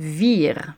vir